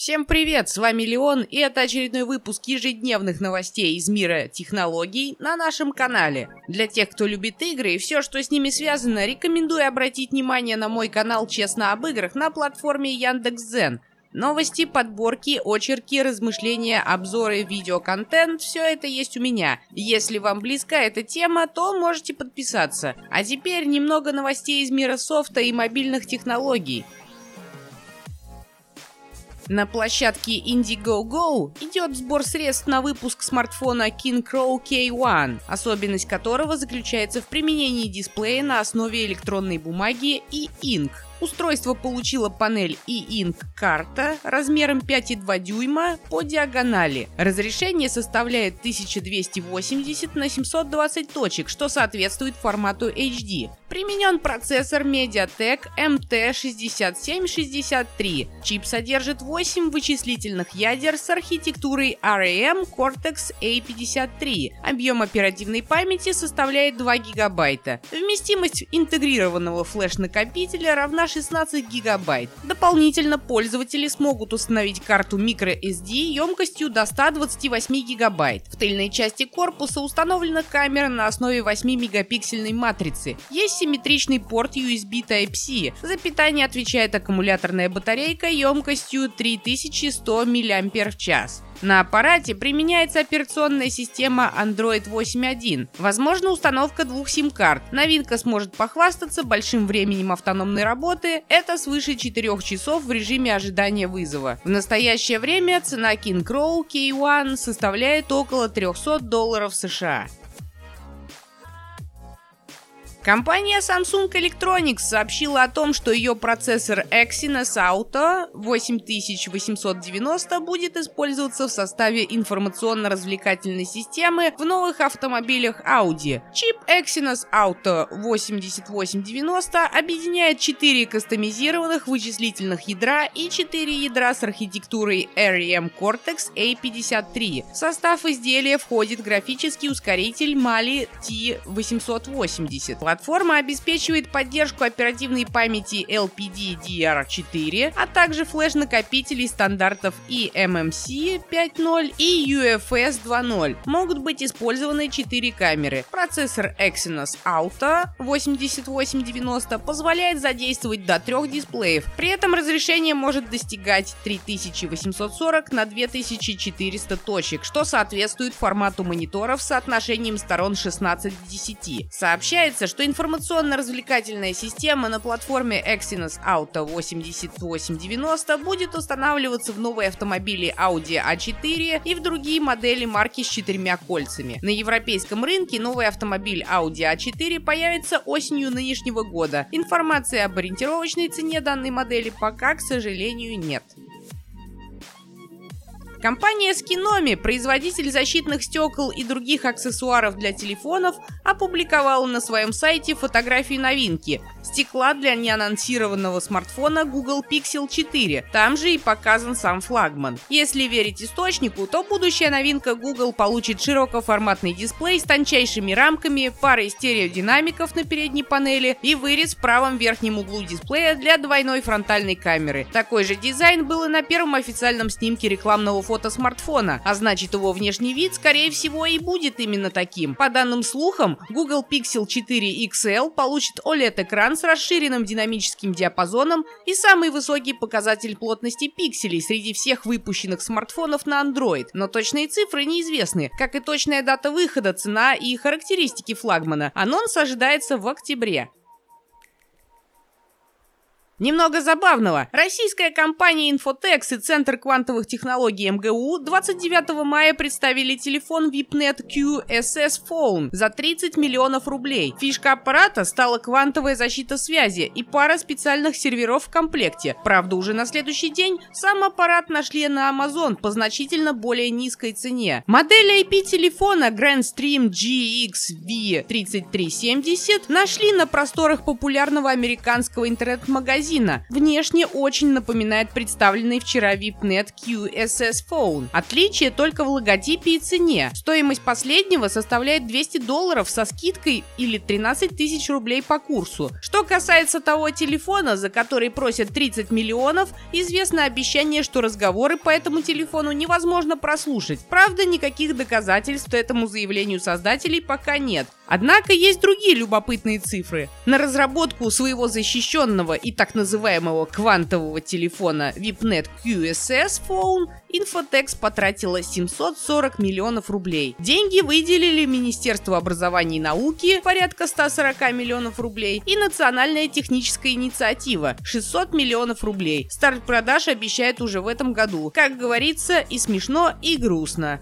Всем привет, с вами Леон, и это очередной выпуск ежедневных новостей из мира технологий на нашем канале. Для тех, кто любит игры и все, что с ними связано, рекомендую обратить внимание на мой канал «Честно об играх» на платформе Яндекс.Зен. Новости, подборки, очерки, размышления, обзоры, видеоконтент – все это есть у меня. Если вам близка эта тема, то можете подписаться. А теперь немного новостей из мира софта и мобильных технологий. На площадке Indiegogo идет сбор средств на выпуск смартфона King Crow K1, особенность которого заключается в применении дисплея на основе электронной бумаги и Ink. Устройство получило панель e-ink карта размером 5,2 дюйма по диагонали. Разрешение составляет 1280 на 720 точек, что соответствует формату HD. Применен процессор MediaTek MT6763. Чип содержит 8 вычислительных ядер с архитектурой ARM Cortex A53. Объем оперативной памяти составляет 2 гигабайта. Вместимость интегрированного флеш-накопителя равна 16 гигабайт. Дополнительно пользователи смогут установить карту microSD емкостью до 128 гигабайт. В тыльной части корпуса установлена камера на основе 8-мегапиксельной матрицы. Есть симметричный порт USB Type-C. За питание отвечает аккумуляторная батарейка емкостью 3100 мАч. На аппарате применяется операционная система Android 8.1. Возможно установка двух сим-карт. Новинка сможет похвастаться большим временем автономной работы. Это свыше 4 часов в режиме ожидания вызова. В настоящее время цена King Crow K1 составляет около 300 долларов США. Компания Samsung Electronics сообщила о том, что ее процессор Exynos Auto 8890 будет использоваться в составе информационно-развлекательной системы в новых автомобилях Audi. Чип Exynos Auto 8890 объединяет 4 кастомизированных вычислительных ядра и 4 ядра с архитектурой ARM Cortex A53. В состав изделия входит графический ускоритель Mali T880 Платформа обеспечивает поддержку оперативной памяти LPDDR4, а также флеш-накопителей стандартов eMMC 5.0 и UFS 2.0. Могут быть использованы 4 камеры. Процессор Exynos Auto 8890 позволяет задействовать до трех дисплеев. При этом разрешение может достигать 3840 на 2400 точек, что соответствует формату мониторов с соотношением сторон 16 к 10. Сообщается, что что информационно-развлекательная система на платформе Exynos Auto 8890 будет устанавливаться в новые автомобили Audi A4 и в другие модели марки с четырьмя кольцами. На европейском рынке новый автомобиль Audi A4 появится осенью нынешнего года. Информации об ориентировочной цене данной модели пока, к сожалению, нет. Компания Skinomi, производитель защитных стекол и других аксессуаров для телефонов, опубликовала на своем сайте фотографии новинки – стекла для неанонсированного смартфона Google Pixel 4. Там же и показан сам флагман. Если верить источнику, то будущая новинка Google получит широкоформатный дисплей с тончайшими рамками, парой стереодинамиков на передней панели и вырез в правом верхнем углу дисплея для двойной фронтальной камеры. Такой же дизайн был и на первом официальном снимке рекламного фото смартфона, а значит его внешний вид, скорее всего, и будет именно таким. По данным слухам, Google Pixel 4 XL получит OLED-экран с расширенным динамическим диапазоном и самый высокий показатель плотности пикселей среди всех выпущенных смартфонов на Android, но точные цифры неизвестны, как и точная дата выхода, цена и характеристики флагмана. Анонс ожидается в октябре. Немного забавного. Российская компания Infotex и Центр квантовых технологий МГУ 29 мая представили телефон VIPNet QSS Phone за 30 миллионов рублей. Фишка аппарата стала квантовая защита связи и пара специальных серверов в комплекте. Правда, уже на следующий день сам аппарат нашли на Amazon по значительно более низкой цене. Модель IP телефона Grandstream GXV3370 нашли на просторах популярного американского интернет-магазина магазина. Внешне очень напоминает представленный вчера VIPNet QSS Phone. Отличие только в логотипе и цене. Стоимость последнего составляет 200 долларов со скидкой или 13 тысяч рублей по курсу. Что касается того телефона, за который просят 30 миллионов, известно обещание, что разговоры по этому телефону невозможно прослушать. Правда, никаких доказательств этому заявлению создателей пока нет. Однако есть другие любопытные цифры. На разработку своего защищенного и так называемого квантового телефона VIPNet QSS Phone Infotex потратила 740 миллионов рублей. Деньги выделили Министерство образования и науки порядка 140 миллионов рублей и Национальная техническая инициатива 600 миллионов рублей. Старт продаж обещает уже в этом году. Как говорится, и смешно, и грустно.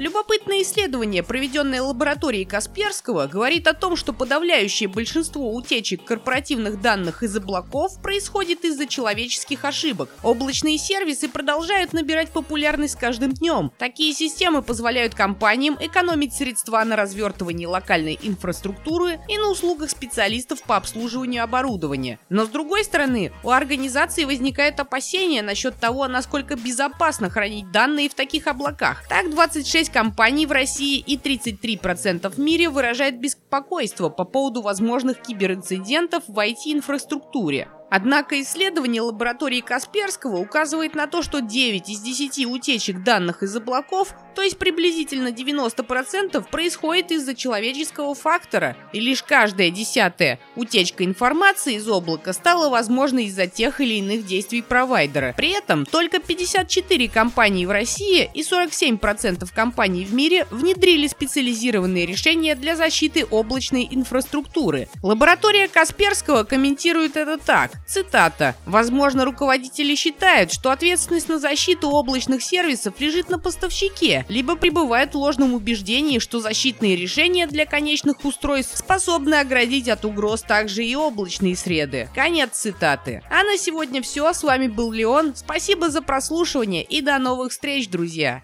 Любопытное исследование, проведенное лабораторией Касперского, говорит о том, что подавляющее большинство утечек корпоративных данных из облаков происходит из-за человеческих ошибок. Облачные сервисы продолжают набирать популярность с каждым днем. Такие системы позволяют компаниям экономить средства на развертывании локальной инфраструктуры и на услугах специалистов по обслуживанию оборудования. Но с другой стороны, у организации возникает опасения насчет того, насколько безопасно хранить данные в таких облаках. Так, 26 компаний в России и 33% в мире выражает беспокойство по поводу возможных киберинцидентов в IT-инфраструктуре. Однако исследование лаборатории Касперского указывает на то, что 9 из 10 утечек данных из облаков, то есть приблизительно 90%, происходит из-за человеческого фактора, и лишь каждая десятая утечка информации из облака стала возможной из-за тех или иных действий провайдера. При этом только 54 компании в России и 47% компаний в мире внедрили специализированные решения для защиты облачной инфраструктуры. Лаборатория Касперского комментирует это так. Цитата. «Возможно, руководители считают, что ответственность на защиту облачных сервисов лежит на поставщике, либо пребывают в ложном убеждении, что защитные решения для конечных устройств способны оградить от угроз также и облачные среды». Конец цитаты. А на сегодня все. С вами был Леон. Спасибо за прослушивание и до новых встреч, друзья!